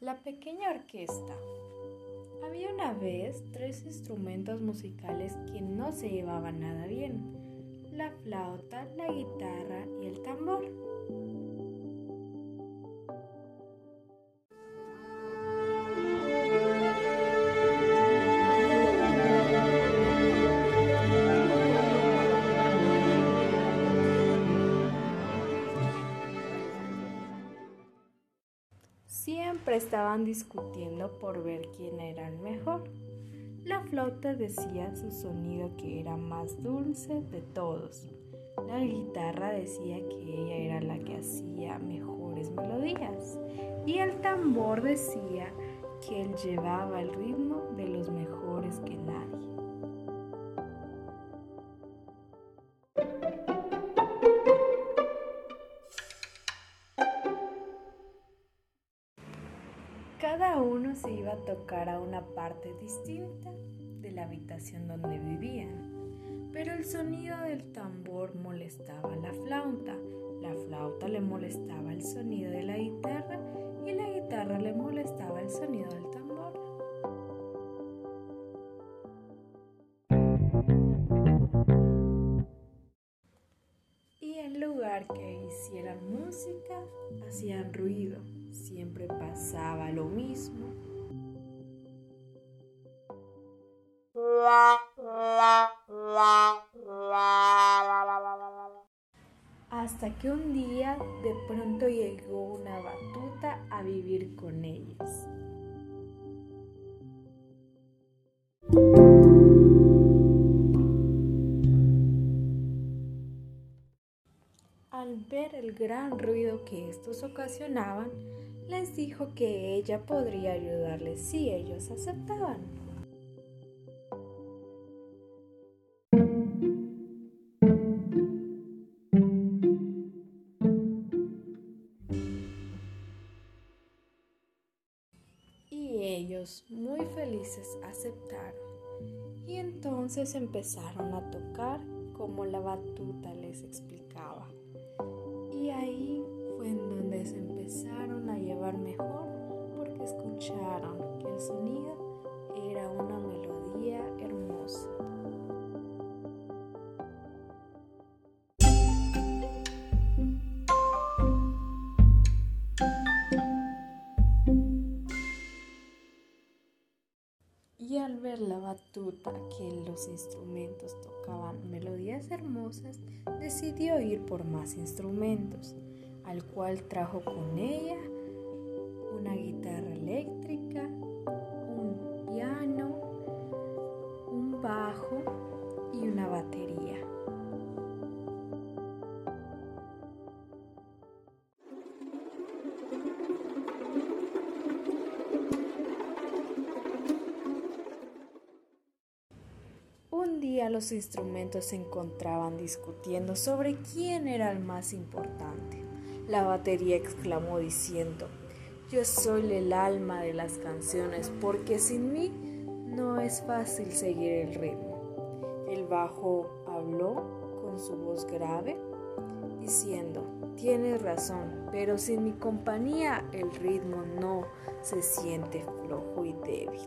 La pequeña orquesta. Había una vez tres instrumentos musicales que no se llevaban nada bien. La flauta, la guitarra y el tambor. Siempre estaban discutiendo por ver quién era el mejor. La flauta decía su sonido que era más dulce de todos. La guitarra decía que ella era la que hacía mejores melodías. Y el tambor decía que él llevaba el ritmo de los mejores que nadie. Uno se iba a tocar a una parte distinta de la habitación donde vivían, pero el sonido del tambor molestaba a la flauta, la flauta le molestaba el sonido de la guitarra y la guitarra le molestaba el sonido del tambor. Y en lugar que hicieran música, hacían ruido pasaba lo mismo. Hasta que un día de pronto llegó una batuta a vivir con ellos. Al ver el gran ruido que estos ocasionaban, les dijo que ella podría ayudarles si ellos aceptaban. Y ellos, muy felices, aceptaron. Y entonces empezaron a tocar como la batuta les explicaba. Y al ver la batuta que los instrumentos tocaban melodías hermosas, decidió ir por más instrumentos al cual trajo con ella los instrumentos se encontraban discutiendo sobre quién era el más importante. La batería exclamó diciendo, yo soy el alma de las canciones porque sin mí no es fácil seguir el ritmo. El bajo habló con su voz grave diciendo, tienes razón, pero sin mi compañía el ritmo no se siente flojo y débil.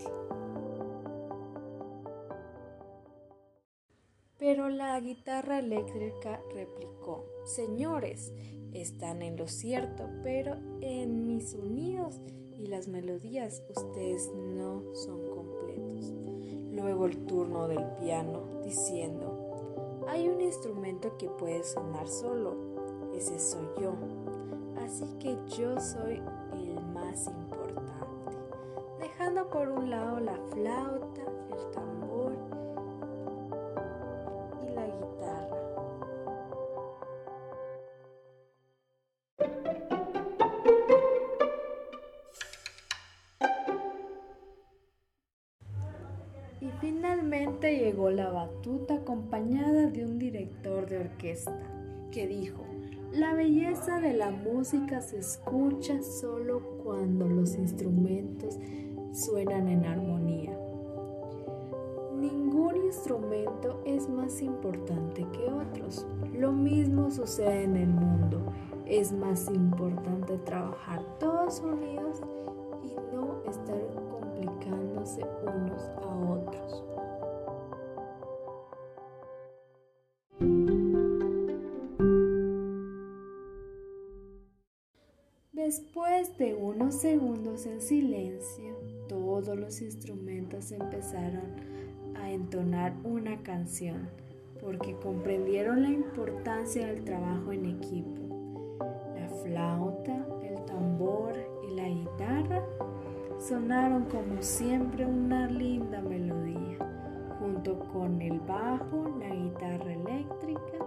Pero la guitarra eléctrica replicó, señores, están en lo cierto, pero en mis sonidos y las melodías ustedes no son completos. Luego el turno del piano diciendo, hay un instrumento que puede sonar solo, ese soy yo, así que yo soy el más importante, dejando por un lado la flauta, llegó la batuta acompañada de un director de orquesta que dijo, la belleza de la música se escucha solo cuando los instrumentos suenan en armonía. Ningún instrumento es más importante que otros. Lo mismo sucede en el mundo. Es más importante trabajar todos unidos y no estar Después de unos segundos en silencio, todos los instrumentos empezaron a entonar una canción porque comprendieron la importancia del trabajo en equipo. La flauta, el tambor y la guitarra sonaron como siempre una linda melodía, junto con el bajo, la guitarra eléctrica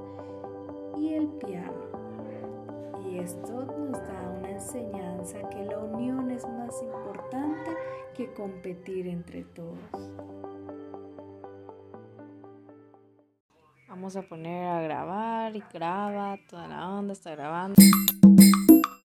y el piano. Y esto nos da una enseñanza que la unión es más importante que competir entre todos. Vamos a poner a grabar y graba, toda la onda está grabando.